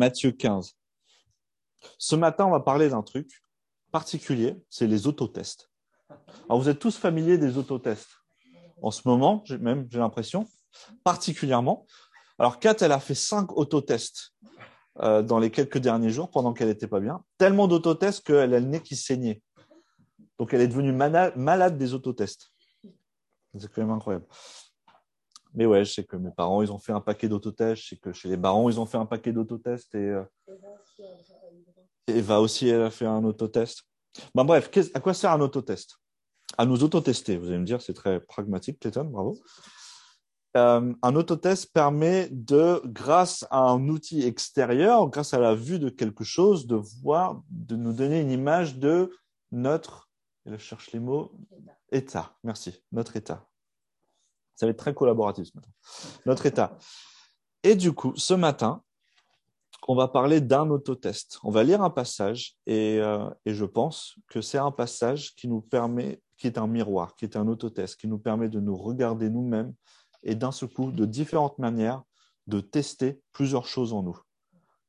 Matthieu 15. Ce matin, on va parler d'un truc particulier, c'est les autotests. Alors, vous êtes tous familiers des autotests. En ce moment, même, j'ai l'impression, particulièrement. Alors, Kat, elle a fait cinq autotests euh, dans les quelques derniers jours pendant qu'elle n'était pas bien. Tellement d'autotests qu'elle a le nez qui saignait. Donc, elle est devenue malade des autotests. C'est quand même incroyable. Mais ouais, je sais que mes parents, ils ont fait un paquet d'autotests. Je sais que chez les barons, ils ont fait un paquet d'autotests. Et, euh, Eva aussi, elle a fait un autotest. Ben, bref, à quoi sert un autotest? À nous autotester, vous allez me dire, c'est très pragmatique, Clayton, bravo. Euh, un autotest permet de, grâce à un outil extérieur, grâce à la vue de quelque chose, de voir, de nous donner une image de notre, je cherche les mots, état. Merci, notre état. Ça va être très collaboratif ce matin. Notre état. Et du coup, ce matin, on va parler d'un autotest. On va lire un passage et, euh, et je pense que c'est un passage qui nous permet, qui est un miroir, qui est un autotest, qui nous permet de nous regarder nous-mêmes et d'un seul coup, de différentes manières, de tester plusieurs choses en nous.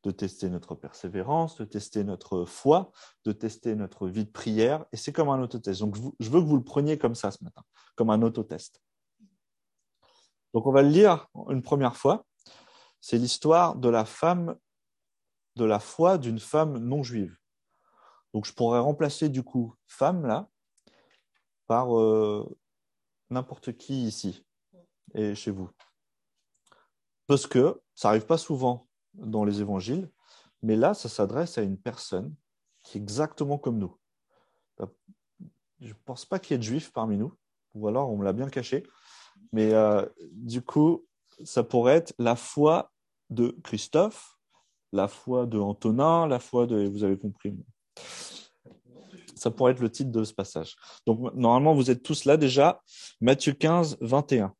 De tester notre persévérance, de tester notre foi, de tester notre vie de prière. Et c'est comme un autotest. Donc, je veux que vous le preniez comme ça ce matin, comme un autotest. Donc on va le lire une première fois. C'est l'histoire de la femme, de la foi d'une femme non juive. Donc je pourrais remplacer du coup femme là par euh, n'importe qui ici et chez vous. Parce que ça n'arrive pas souvent dans les évangiles, mais là, ça s'adresse à une personne qui est exactement comme nous. Je ne pense pas qu'il y ait de juifs parmi nous, ou alors on me l'a bien caché. Mais euh, du coup, ça pourrait être la foi de Christophe, la foi de Antonin, la foi de. Vous avez compris. Ça pourrait être le titre de ce passage. Donc, normalement, vous êtes tous là déjà. Matthieu 15, 21.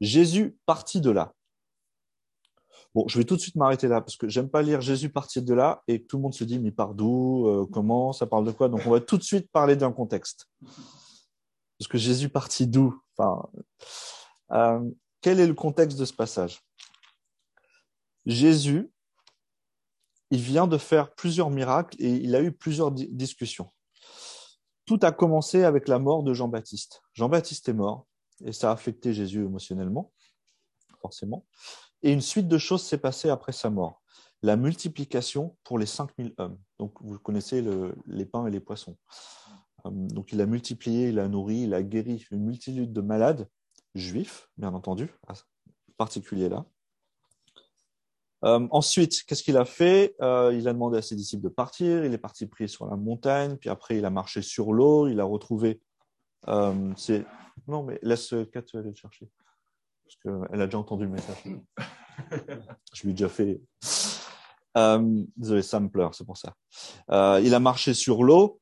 Jésus partit de là. Bon, je vais tout de suite m'arrêter là parce que j'aime pas lire Jésus partit de là et tout le monde se dit mais par d'où, euh, comment, ça parle de quoi? Donc on va tout de suite parler d'un contexte. Parce que Jésus partit d'où? Euh, Quel est le contexte de ce passage? Jésus, il vient de faire plusieurs miracles et il a eu plusieurs discussions. Tout a commencé avec la mort de Jean-Baptiste. Jean-Baptiste est mort et ça a affecté Jésus émotionnellement, forcément. Et une suite de choses s'est passée après sa mort. La multiplication pour les 5000 hommes. Donc, vous connaissez les pains et les poissons. Euh, donc il a multiplié, il a nourri, il a guéri une multitude de malades juifs, bien entendu, à ce particulier là. Euh, ensuite, qu'est-ce qu'il a fait? Euh, Il a demandé à ses disciples de partir. Il est parti prier sur la montagne. Puis après, il a marché sur l'eau. Il a retrouvé. Euh, non, mais laisse Kat aller le chercher parce qu'elle a déjà entendu le message. Je lui ai déjà fait. désolé, ça me pleure, c'est pour ça. il a marché sur l'eau.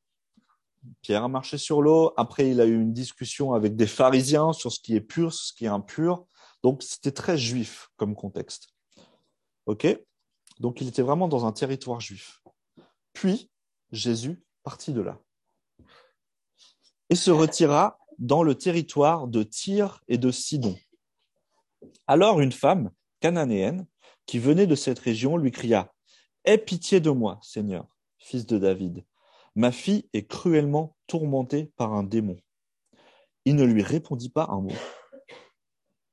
Pierre a marché sur l'eau. Après, il a eu une discussion avec des pharisiens sur ce qui est pur, ce qui est impur. Donc, c'était très juif comme contexte. OK? Donc, il était vraiment dans un territoire juif. Puis, Jésus partit de là et se retira dans le territoire de Tyr et de Sidon. Alors, une femme cananéenne qui venait de cette région lui cria Aie pitié de moi, Seigneur, fils de David. Ma fille est cruellement tourmentée par un démon. Il ne lui répondit pas un mot.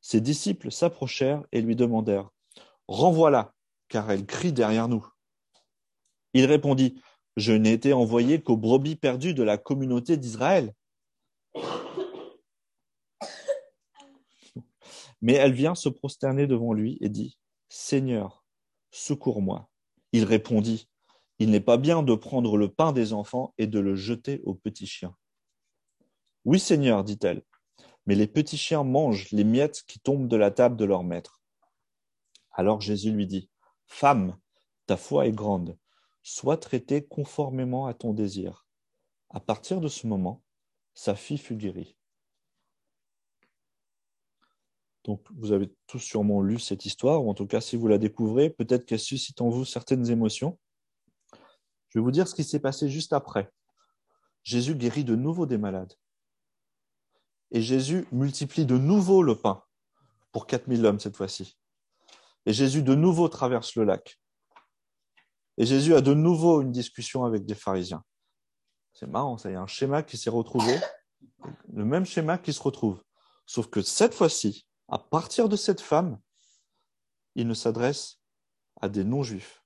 Ses disciples s'approchèrent et lui demandèrent Renvoie-la, car elle crie derrière nous. Il répondit Je n'ai été envoyé qu'aux brebis perdues de la communauté d'Israël. Mais elle vient se prosterner devant lui et dit Seigneur, secours-moi. Il répondit il n'est pas bien de prendre le pain des enfants et de le jeter aux petits chiens. Oui, Seigneur, dit-elle, mais les petits chiens mangent les miettes qui tombent de la table de leur maître. Alors Jésus lui dit, Femme, ta foi est grande, sois traitée conformément à ton désir. À partir de ce moment, sa fille fut guérie. Donc, vous avez tous sûrement lu cette histoire, ou en tout cas, si vous la découvrez, peut-être qu'elle suscite en vous certaines émotions. Je vais vous dire ce qui s'est passé juste après. Jésus guérit de nouveau des malades. Et Jésus multiplie de nouveau le pain pour 4000 hommes cette fois-ci. Et Jésus de nouveau traverse le lac. Et Jésus a de nouveau une discussion avec des pharisiens. C'est marrant, ça, y a un schéma qui s'est retrouvé, le même schéma qui se retrouve. Sauf que cette fois-ci, à partir de cette femme, il ne s'adresse à des non-juifs.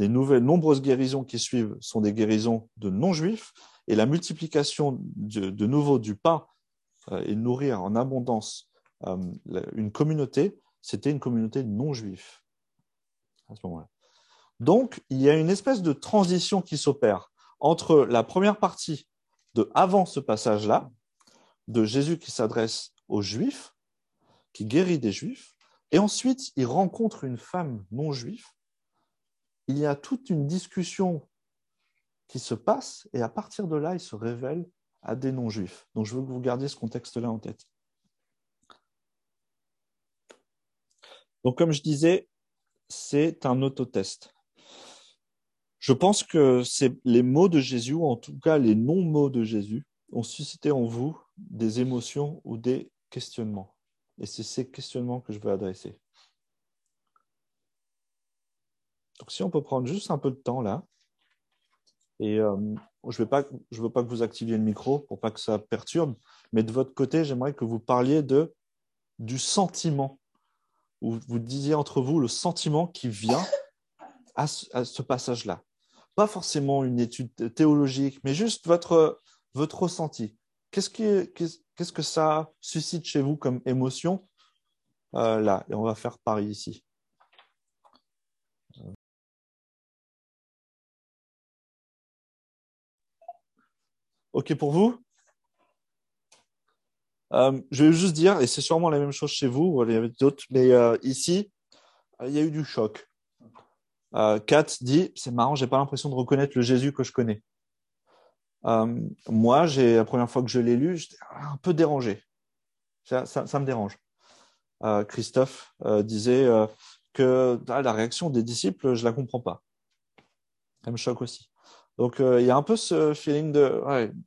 Les nombreuses guérisons qui suivent sont des guérisons de non-juifs, et la multiplication de, nouveau du pain euh, et nourrir en abondance euh, une communauté, c'était une communauté non-juive moment-là. Donc, il y a une espèce de transition qui s'opère entre la première partie de avant ce passage-là, de Jésus qui s'adresse aux Juifs, qui guérit des Juifs, et ensuite il rencontre une femme non juive. Il y a toute une discussion qui se passe, et à partir de là, il se révèle à des non-juifs. Donc je veux que vous gardiez ce contexte-là en tête. Donc comme je disais, c'est un autotest. Je pense que les mots de Jésus, ou en tout cas les non-mots de Jésus, ont suscité en vous des émotions ou des questionnements. Et c'est ces questionnements que je veux adresser. Donc si on peut prendre juste un peu de temps là. Et euh, je ne veux pas que vous activiez le micro pour pas que ça perturbe, mais de votre côté, j'aimerais que vous parliez de, du sentiment, ou vous disiez entre vous le sentiment qui vient à ce passage-là pas forcément une étude théologique, mais juste votre, votre ressenti. Qu'est-ce, qu'est-ce que ça suscite chez vous comme émotion euh, là? Et on va faire pareil ici. OK pour vous euh, Je vais juste dire, et c'est sûrement la même chose chez vous, il y avait d'autres, mais euh, ici, il y a eu du choc. Euh, Kat dit, c'est marrant, j'ai pas l'impression de reconnaître le Jésus que je connais. Moi, j'ai la première fois que je l'ai lu, j'étais un peu dérangé. Ça, me dérange. Christophe disait que ah, la réaction des disciples, je la comprends pas. Ça me choque aussi. Donc, il y a un peu ce feeling de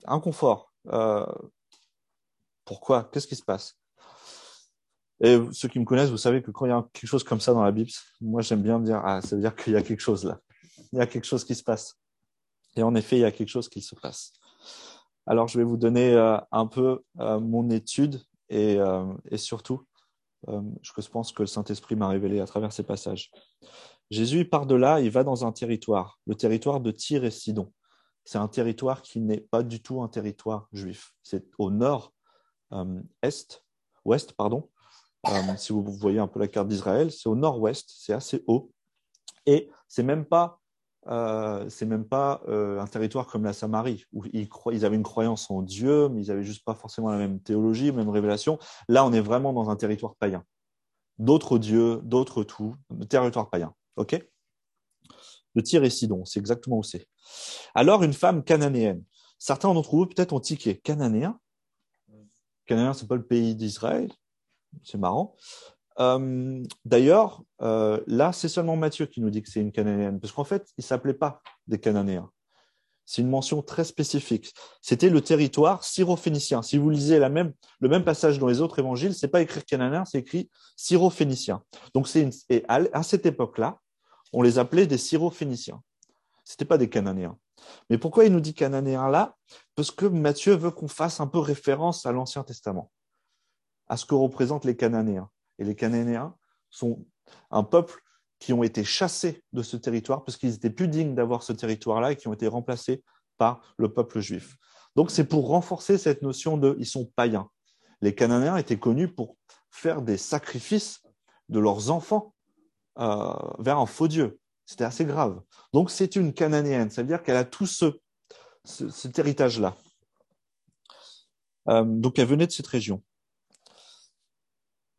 inconfort. pourquoi? Qu'est-ce qui se passe? Et ceux qui me connaissent, vous savez que quand il y a quelque chose comme ça dans la Bible, moi j'aime bien dire ah ça veut dire qu'il y a quelque chose là, il y a quelque chose qui se passe. Et en effet, il y a quelque chose qui se passe. Alors je vais vous donner euh, un peu euh, mon étude et, euh, et surtout je pense que le Saint-Esprit m'a révélé à travers ces passages. Jésus part de là, il va dans un territoire, le territoire de Tyr et Sidon. C'est un territoire qui n'est pas du tout un territoire juif. C'est au nord est, ouest pardon, euh, si vous voyez un peu la carte d'Israël, c'est au nord-ouest, c'est assez haut. Et c'est même pas, euh, c'est même pas euh, un territoire comme la Samarie, où ils, ils, avaient une croyance en Dieu, mais ils n'avaient juste pas forcément la même théologie, la même révélation. Là, on est vraiment dans un territoire païen. D'autres dieux, d'autres tout, territoire païen. OK Le Tyr et Sidon, c'est exactement où c'est. Alors, une femme cananéenne. Certains d'entre vous peut-être ont tiqué. Cananéen Cananéen, c'est pas le pays d'Israël c'est marrant. Euh, d'ailleurs, euh, là, c'est seulement Matthieu qui nous dit que c'est une cananéenne, parce qu'en fait, il ne s'appelait pas des Cananéens. C'est une mention très spécifique. C'était le territoire syrophénicien. Si vous lisez la même, le même passage dans les autres évangiles, c'est pas écrit cananéen, c'est écrit syrophénicien. Donc, c'est à, cette époque-là, on les appelait des syrophéniciens. C'était pas des cananéens. Mais pourquoi il nous dit cananéens là? Parce que Matthieu veut qu'on fasse un peu référence à l'Ancien Testament à ce que représentent les Cananéens. Et les Cananéens sont un peuple qui ont été chassés de ce territoire parce qu'ils étaient plus dignes d'avoir ce territoire-là et qui ont été remplacés par le peuple juif. Donc c'est pour renforcer cette notion de ils sont païens. Les Cananéens étaient connus pour faire des sacrifices de leurs enfants euh, vers un faux dieu. C'était assez grave. Donc c'est une Cananéenne, ça veut dire qu'elle a tout ce, cet héritage-là. Euh, donc elle venait de cette région.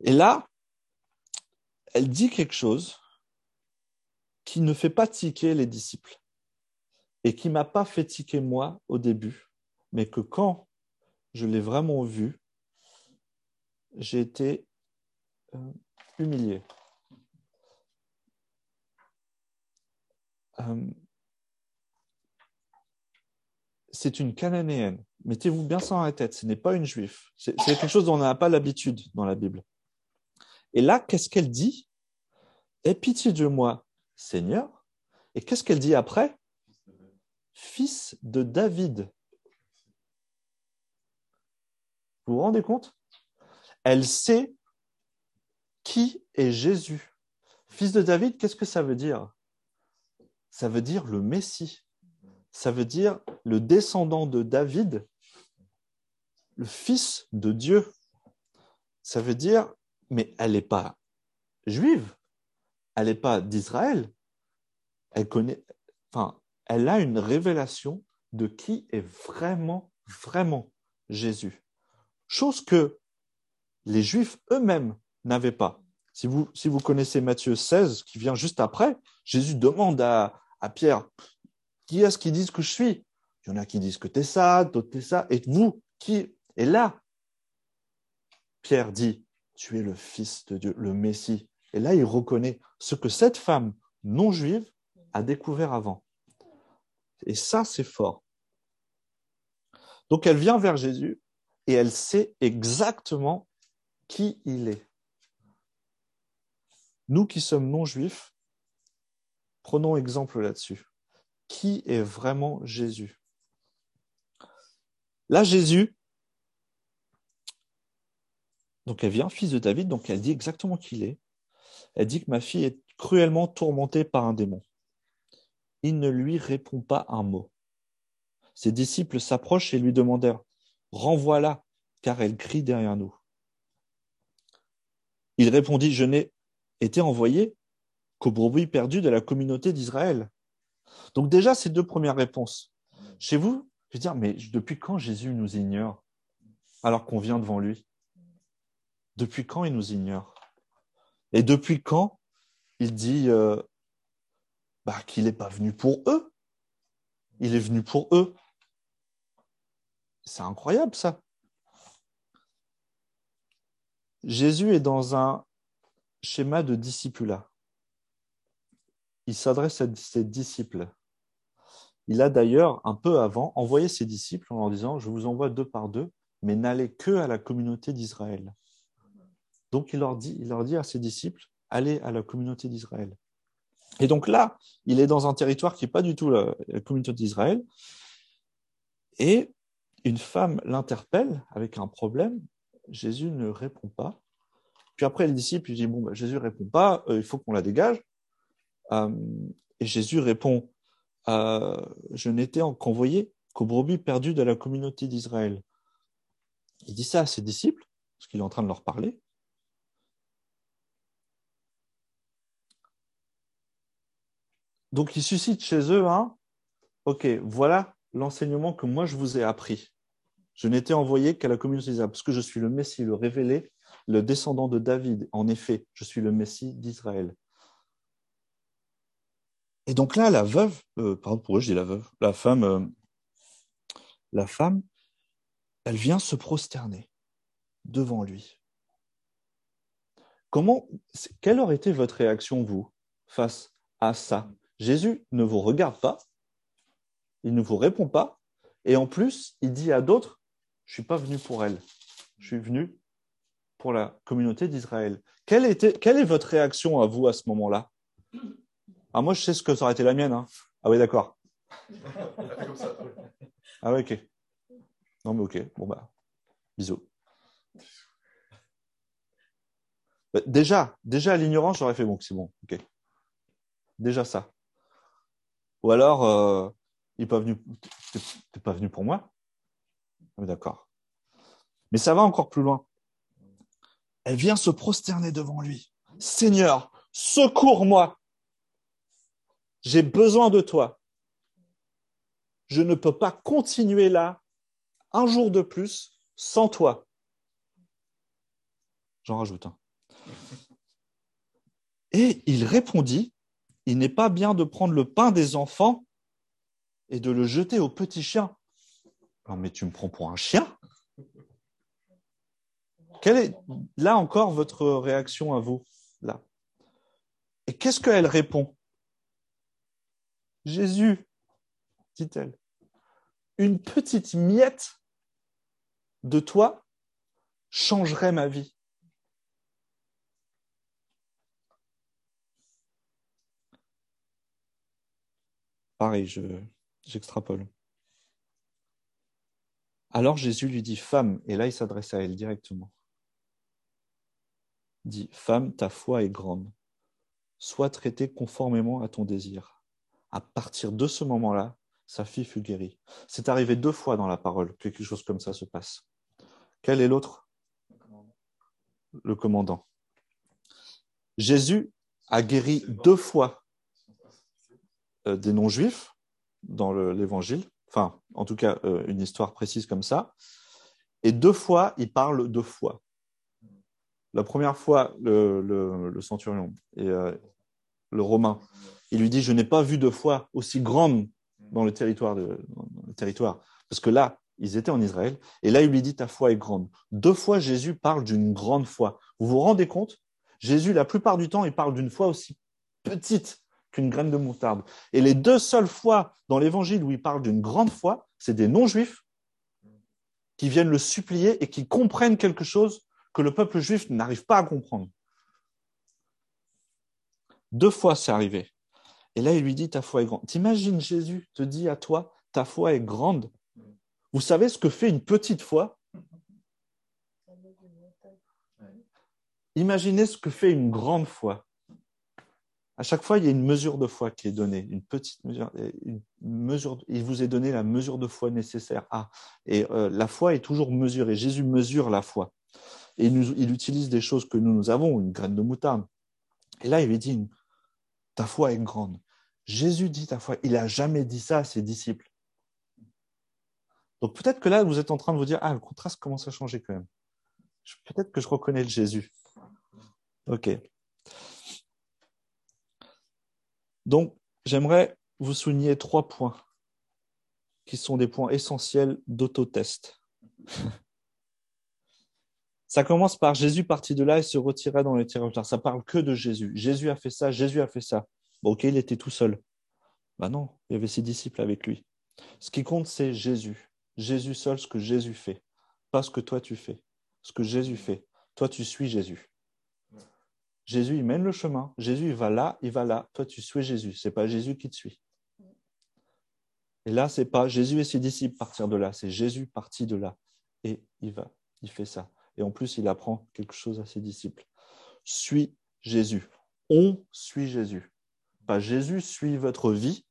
Et là, elle dit quelque chose qui ne fait pas tiquer les disciples et qui m'a pas fait tiquer moi au début, mais que quand je l'ai vraiment vu, j'ai été euh, humilié. Euh, c'est une cananéenne. Mettez-vous bien ça dans la tête, ce n'est pas une juive. C'est quelque chose dont on n'a pas l'habitude dans la Bible. Et là, qu'est-ce qu'elle dit? Aie pitié de moi, Seigneur. Et qu'est-ce qu'elle dit après? Fils de David. Vous vous rendez compte? Elle sait qui est Jésus. Fils de David, qu'est-ce que ça veut dire? Ça veut dire le Messie. Ça veut dire le descendant de David, le fils de Dieu. Ça veut dire, mais elle n'est pas juive, elle n'est pas d'Israël. Elle connaît, enfin, elle a une révélation de qui est vraiment, vraiment Jésus. Chose que les Juifs eux-mêmes n'avaient pas. Si vous, si vous connaissez Matthieu 16, qui vient juste après, Jésus demande à, à Pierre, qui est-ce qui disent que je suis? Il y en a qui disent que tu es ça, d'autres tu es ça, et vous, qui? Et là, Pierre dit, tu es le Fils de Dieu, le Messie. Et là, il reconnaît ce que cette femme non juive a découvert avant. Et ça, c'est fort. Donc elle vient vers Jésus et elle sait exactement qui il est. Nous qui sommes non juifs, prenons exemple là-dessus. Qui est vraiment Jésus? Là, Jésus, donc elle vient, fils de David, donc elle dit exactement qui il est. Elle dit que ma fille est cruellement tourmentée par un démon. Il ne lui répond pas un mot. Ses disciples s'approchent et lui demandèrent Renvoie-la, car elle crie derrière nous. Il répondit Je n'ai été envoyé qu'aux brebis perdues de la communauté d'Israël. Donc, déjà, ces deux premières réponses. Chez vous, je veux dire Mais depuis quand Jésus nous ignore alors qu'on vient devant lui? Depuis quand il nous ignore? Et depuis quand il dit euh, bah, qu'il n'est pas venu pour eux? Il est venu pour eux. C'est incroyable ça. Jésus est dans un schéma de discipulat. Il s'adresse à ses disciples. Il a d'ailleurs, un peu avant, envoyé ses disciples en leur disant, je vous envoie deux par deux, mais n'allez que à la communauté d'Israël. Donc il leur, dit, il leur dit à ses disciples, allez à la communauté d'Israël. Et donc là, il est dans un territoire qui n'est pas du tout la, communauté d'Israël. Et une femme l'interpelle avec un problème. Jésus ne répond pas. Puis après, les disciples disent, bon, bah, Jésus ne répond pas, euh, il faut qu'on la dégage. Euh, et Jésus répond, euh, je n'étais qu'envoyé qu'aux brebis perdues de la communauté d'Israël. Il dit ça à ses disciples, parce qu'il est en train de leur parler. Donc il suscite chez eux un, ok, voilà l'enseignement que moi je vous ai appris. Je n'étais envoyé qu'à la communauté d'Israël, parce que je suis le Messie, le révélé, le descendant de David. En effet, je suis le Messie d'Israël. Et donc là, la veuve, euh, pardon, pour eux, je dis la veuve, la femme, euh, la femme, elle vient se prosterner devant lui. Comment, quelle aurait été votre réaction, vous, face à ça? Jésus ne vous regarde pas, il ne vous répond pas, et en plus, il dit à d'autres, je suis pas venu pour elle, je suis venu pour la communauté d'Israël. Quelle est votre réaction à vous à ce moment-là? Ah, moi, je sais ce que ça aurait été la mienne. Hein. Ah oui, d'accord. ah oui, ok. Non, mais ok. Bon, bah, bisous. Bah, déjà, déjà à l'ignorance, j'aurais fait bon, c'est bon, ok. Déjà ça. Ou alors, euh, il pas venu, t'es pas venu pour moi. Ah d'accord. Mais ça va encore plus loin. Elle vient se prosterner devant lui. Seigneur, secours-moi. J'ai besoin de toi. Je ne peux pas continuer là un jour de plus sans toi. J'en rajoute un. Et il répondit, il n'est pas bien de prendre le pain des enfants et de le jeter aux petits chiens. Non, mais tu me prends pour un chien Quelle est là encore votre réaction à vous là? Et qu'est-ce qu'elle répond? Jésus, dit-elle, une petite miette de toi changerait ma vie. Pareil, j'extrapole. Alors Jésus lui dit, femme, et là il s'adresse à elle directement. Dit, femme, ta foi est grande, sois traitée conformément à ton désir. À partir de ce moment-là, sa fille fut guérie. C'est arrivé deux fois dans la parole que quelque chose comme ça se passe. Quel est l'autre? Le commandant. Jésus a guéri deux fois euh, des non-juifs dans l'évangile enfin, en tout cas, euh, une histoire précise comme ça. Et deux fois, il parle de foi. La première fois, le, centurion et euh, le romain, il lui dit Je n'ai pas vu de foi aussi grande dans le territoire, territoire. Parce que là, ils étaient en Israël, et là, il lui dit Ta foi est grande. Deux fois, Jésus parle d'une grande foi. Vous vous rendez compte? Jésus, la plupart du temps, il parle d'une foi aussi petite qu'une graine de moutarde. Et les deux seules fois dans l'évangile où il parle d'une grande foi, c'est des non-juifs qui viennent le supplier et qui comprennent quelque chose que le peuple juif n'arrive pas à comprendre. Deux fois c'est arrivé. Et là, il lui dit, ta foi est grande. T'imagines Jésus te dit à toi, ta foi est grande. Vous savez ce que fait une petite foi? Imaginez ce que fait une grande foi. À chaque fois, il y a une mesure de foi qui est donnée, une petite mesure. Une mesure il vous est donné la mesure de foi nécessaire. Et euh, la foi est toujours mesurée. Jésus mesure la foi. Et il, utilise des choses que nous, nous avons, une graine de moutarde. Et là, il lui dit, ta foi est grande. Jésus dit ta foi. Il n'a jamais dit ça à ses disciples. Donc peut-être que là, vous êtes en train de vous dire, ah, le contraste commence à changer quand même. Peut-être que je reconnais le Jésus. OK. Donc, j'aimerais vous souligner trois points qui sont des points essentiels d'autotest. Ça commence par Jésus partit de là et se retirait dans les territoires. Ça parle que de Jésus. Jésus a fait ça, Jésus a fait ça. Bon, ok, il était tout seul. Ben non, il y avait ses disciples avec lui. Ce qui compte, c'est Jésus. Jésus seul, ce que Jésus fait. Pas ce que toi tu fais. Ce que Jésus fait. Toi, tu suis Jésus. Jésus, il mène le chemin. Jésus, il va là, il va là. Toi, tu suis Jésus. C'est pas Jésus qui te suit. Et là, c'est pas Jésus et ses disciples partir de là. C'est Jésus parti de là. Et il va, il fait ça. Et en plus, il apprend quelque chose à ses disciples. Suis Jésus. On suit Jésus. Jésus suit votre vie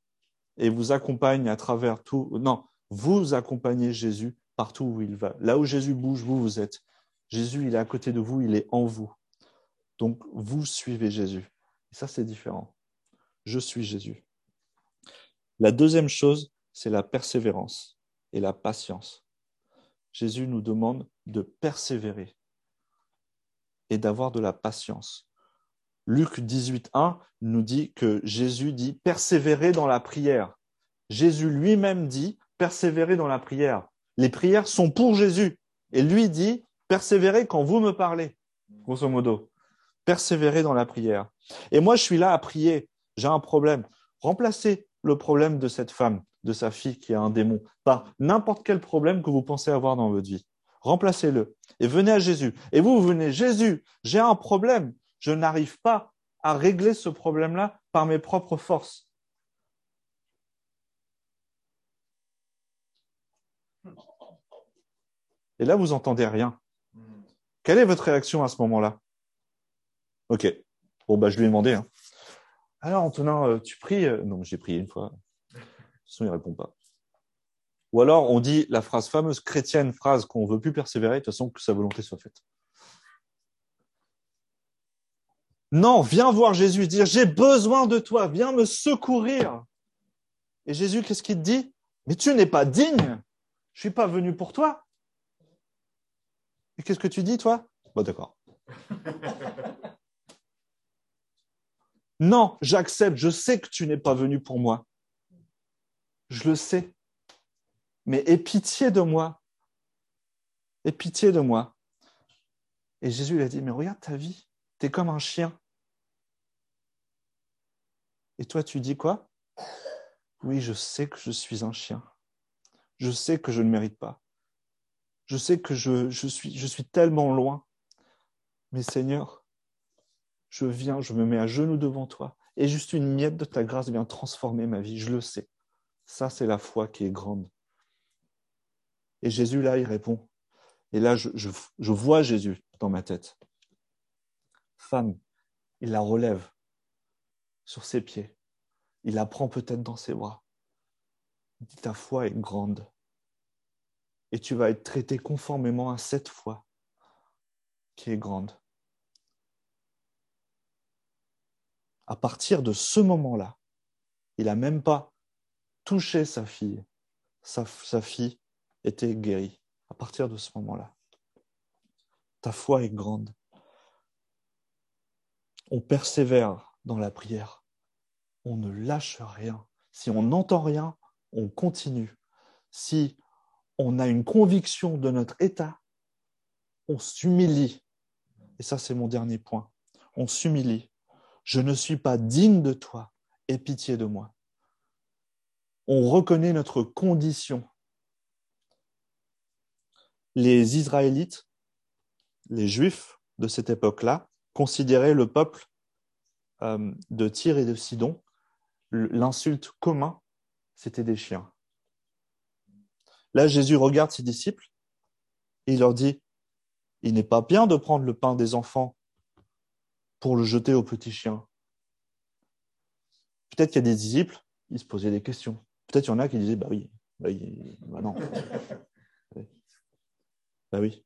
et vous accompagne à travers tout. Non, vous accompagnez Jésus partout où il va. Là où Jésus bouge, vous, vous êtes. Jésus, il est à côté de vous, il est en vous. Donc, vous suivez Jésus. Et ça, c'est différent. Je suis Jésus. La deuxième chose, c'est la persévérance et la patience. Jésus nous demande de persévérer et d'avoir de la patience. Luc 18.1 nous dit que Jésus dit persévérer dans la prière. Jésus lui-même dit persévérer dans la prière. Les prières sont pour Jésus. Et lui dit persévérer quand vous me parlez, grosso modo persévérer dans la prière. Et moi, je suis là à prier. J'ai un problème. Remplacez le problème de cette femme, de sa fille qui a un démon, par n'importe quel problème que vous pensez avoir dans votre vie. Remplacez-le et venez à Jésus. Et vous, vous venez, Jésus, j'ai un problème. Je n'arrive pas à régler ce problème-là par mes propres forces. Et là, vous entendez rien. Quelle est votre réaction à ce moment-là? Ok. Bon, bah, je lui ai demandé. Hein. Alors, Antonin, euh, tu pries euh, Non, j'ai prié une fois. De toute façon, il répond pas. Ou alors, on dit la phrase fameuse chrétienne, phrase qu'on veut plus persévérer, de toute façon, que sa volonté soit faite. Non, viens voir Jésus, dire j'ai besoin de toi, viens me secourir. Et Jésus, qu'est-ce qu'il te dit? Mais tu n'es pas digne. Je suis pas venu pour toi. Et qu'est-ce que tu dis, toi? Bon, d'accord. Non, j'accepte, je sais que tu n'es pas venu pour moi. Je le sais. Mais aie pitié de moi. Aie pitié de moi. Et Jésus lui a dit, mais regarde ta vie, tu es comme un chien. Et toi, tu dis quoi? Oui, je sais que je suis un chien. Je sais que je ne mérite pas. Je sais que je, je, suis, je suis tellement loin. Mais Seigneur, je viens, je me mets à genoux devant toi, et juste une miette de ta grâce vient transformer ma vie, je le sais. Ça, c'est la foi qui est grande. Et Jésus, là, il répond. Et là, je, je vois Jésus dans ma tête. Femme, il la relève sur ses pieds. Il la prend peut-être dans ses bras. Il dit, ta foi est grande. Et tu vas être traité conformément à cette foi qui est grande. À partir de ce moment-là, il n'a même pas touché sa fille. Sa, sa fille était guérie à partir de ce moment-là. Ta foi est grande. On persévère dans la prière. On ne lâche rien. Si on n'entend rien, on continue. Si on a une conviction de notre état, on s'humilie. Et ça, c'est mon dernier point. On s'humilie. Je ne suis pas digne de toi. Aie pitié de moi. On reconnaît notre condition. Les Israélites, les Juifs de cette époque-là, considéraient le peuple euh, de Tyr et de Sidon, l'insulte commun, c'était des chiens. Là, Jésus regarde ses disciples et il leur dit, il n'est pas bien de prendre le pain des enfants pour le jeter aux petits chiens. Peut-être qu'il y a des disciples, ils se posaient des questions. Peut-être qu'il y en a qui disaient, bah oui, bah, bah non. bah oui.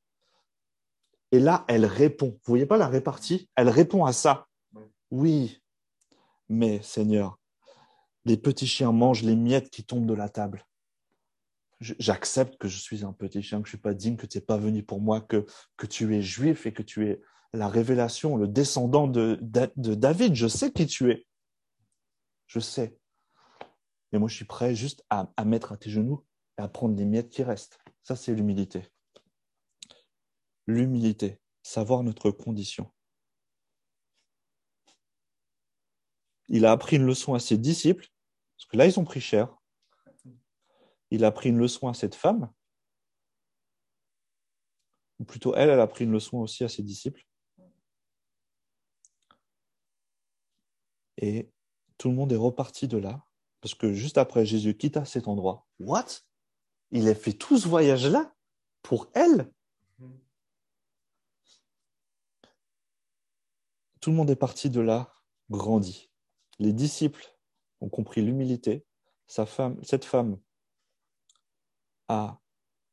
Et là, elle répond. Vous voyez pas la répartie? Elle répond à ça. Oui, mais Seigneur, les petits chiens mangent les miettes qui tombent de la table. J'accepte que je suis un petit chien, que je suis pas digne, que tu n'es pas venu pour moi, que, tu es juif et que tu es la révélation, le descendant de, David. Je sais qui tu es. Je sais. Mais moi, je suis prêt juste à mettre à tes genoux et à prendre les miettes qui restent. Ça, c'est l'humilité. L'humilité, savoir notre condition. Il a appris une leçon à ses disciples, parce que là, ils ont pris cher. Il a pris une leçon à cette femme, ou plutôt elle, elle a pris une leçon aussi à ses disciples. Et tout le monde est reparti de là, parce que juste après, Jésus quitta cet endroit. What? Il a fait tout ce voyage-là pour elle? Tout le monde est parti de là, grandi les disciples ont compris l'humilité. Cette femme a,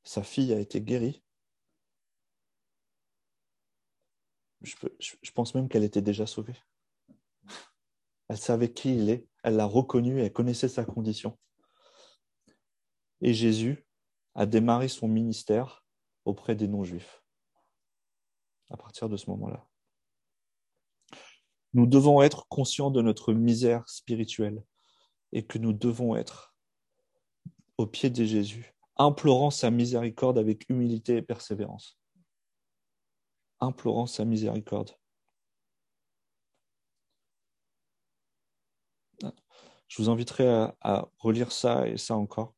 sa fille a été guérie. Je, je pense même qu'elle était déjà sauvée. Elle savait qui il est, elle l'a reconnu, elle connaissait sa condition. Et Jésus a démarré son ministère auprès des non-juifs à partir de ce moment-là. Nous devons être conscients de notre misère spirituelle et que nous devons être au pied de Jésus, implorant sa miséricorde avec humilité et persévérance. Implorant sa miséricorde. Je vous inviterai à, relire ça et ça encore.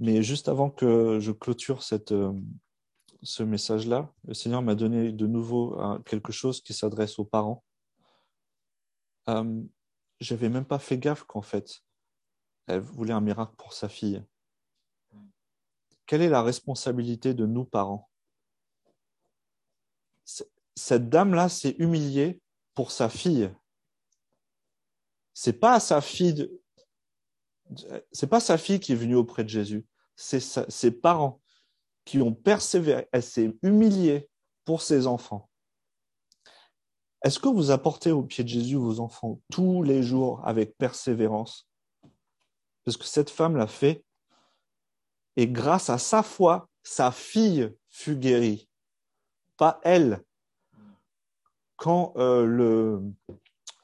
Mais juste avant que je clôture euh, ce message-là, le Seigneur m'a donné de nouveau euh, quelque chose qui s'adresse aux parents euh, j'avais même pas fait gaffe qu'en fait, elle voulait un miracle pour sa fille. Quelle est la responsabilité de nous parents? Cette dame-là s'est humiliée pour sa fille. C'est pas sa fille, c'est pas sa fille qui est venue auprès de Jésus. C'est ses parents qui ont persévéré. Elle s'est humiliée pour ses enfants. Est-ce que vous apportez au pied de Jésus vos enfants tous les jours avec persévérance? Parce que cette femme l'a fait et grâce à sa foi, sa fille fut guérie, pas elle. Quand euh, le,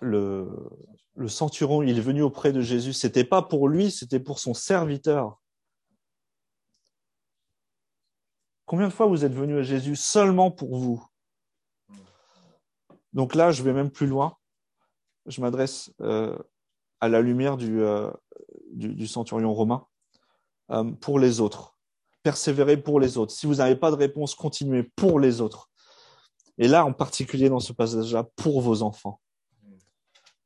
le, le centurion il est venu auprès de Jésus, c'était pas pour lui, c'était pour son serviteur. Combien de fois vous êtes venu à Jésus seulement pour vous? Donc là, je vais même plus loin. Je m'adresse euh, à la lumière du, euh, centurion romain euh, pour les autres. Persévérez pour les autres. Si vous n'avez pas de réponse, continuez pour les autres. Et là, en particulier dans ce passage-là, pour vos enfants.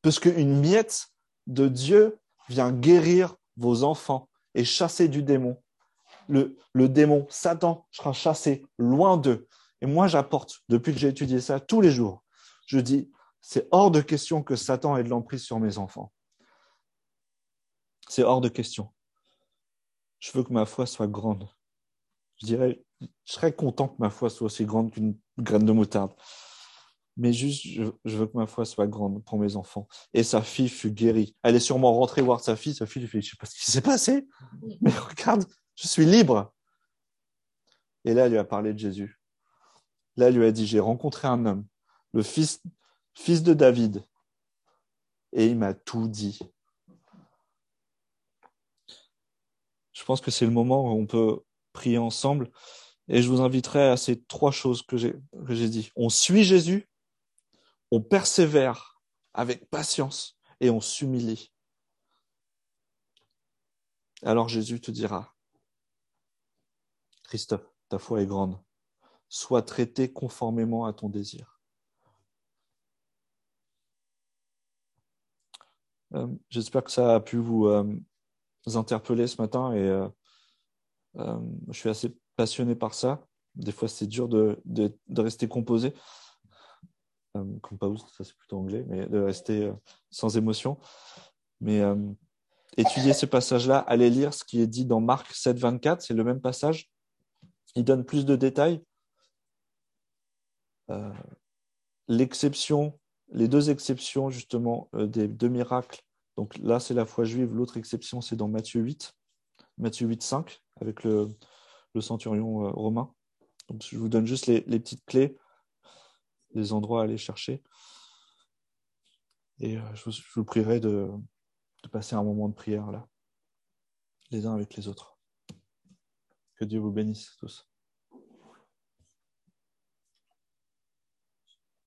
Parce qu'une miette de Dieu vient guérir vos enfants et chasser du démon. Le démon, Satan, sera chassé loin d'eux. Et moi, j'apporte, depuis que j'ai étudié ça tous les jours, je dis, c'est hors de question que Satan ait de l'emprise sur mes enfants. C'est hors de question. Je veux que ma foi soit grande. Je dirais, je serais content que ma foi soit aussi grande qu'une graine de moutarde. Mais juste, je, veux que ma foi soit grande pour mes enfants. Et sa fille fut guérie. Elle est sûrement rentrée voir sa fille. Sa fille lui fait, je sais pas ce qui s'est passé, mais regarde, je suis libre. Et là, elle lui a parlé de Jésus. Là, elle lui a dit, j'ai rencontré un homme, le fils, de David. Et il m'a tout dit. Je pense que c'est le moment où on peut prier ensemble. Et je vous inviterai à ces trois choses que j'ai, que j'ai dit. On suit Jésus, on persévère avec patience et on s'humilie. Alors Jésus te dira, Christophe, ta foi est grande, sois traité conformément à ton désir. Euh, j'espère que ça a pu vous, euh, interpeller ce matin et euh, je suis assez passionné par ça. Des fois, c'est dur de, de, rester composé. Composed, ça c'est plutôt anglais, mais de rester sans émotion. Mais étudier ce passage-là, allez lire ce qui est dit dans Marc 7, 24, c'est le même passage. Il donne plus de détails. L'exception les deux exceptions, justement, des deux miracles, donc là, c'est la foi juive, l'autre exception, c'est dans Matthieu 8, Matthieu 8, 5, avec le, centurion euh, romain. Je vous donne juste les, petites clés, les endroits à aller chercher. Et euh, je, vous, prierai de passer un moment de prière là, les uns avec les autres. Que Dieu vous bénisse tous.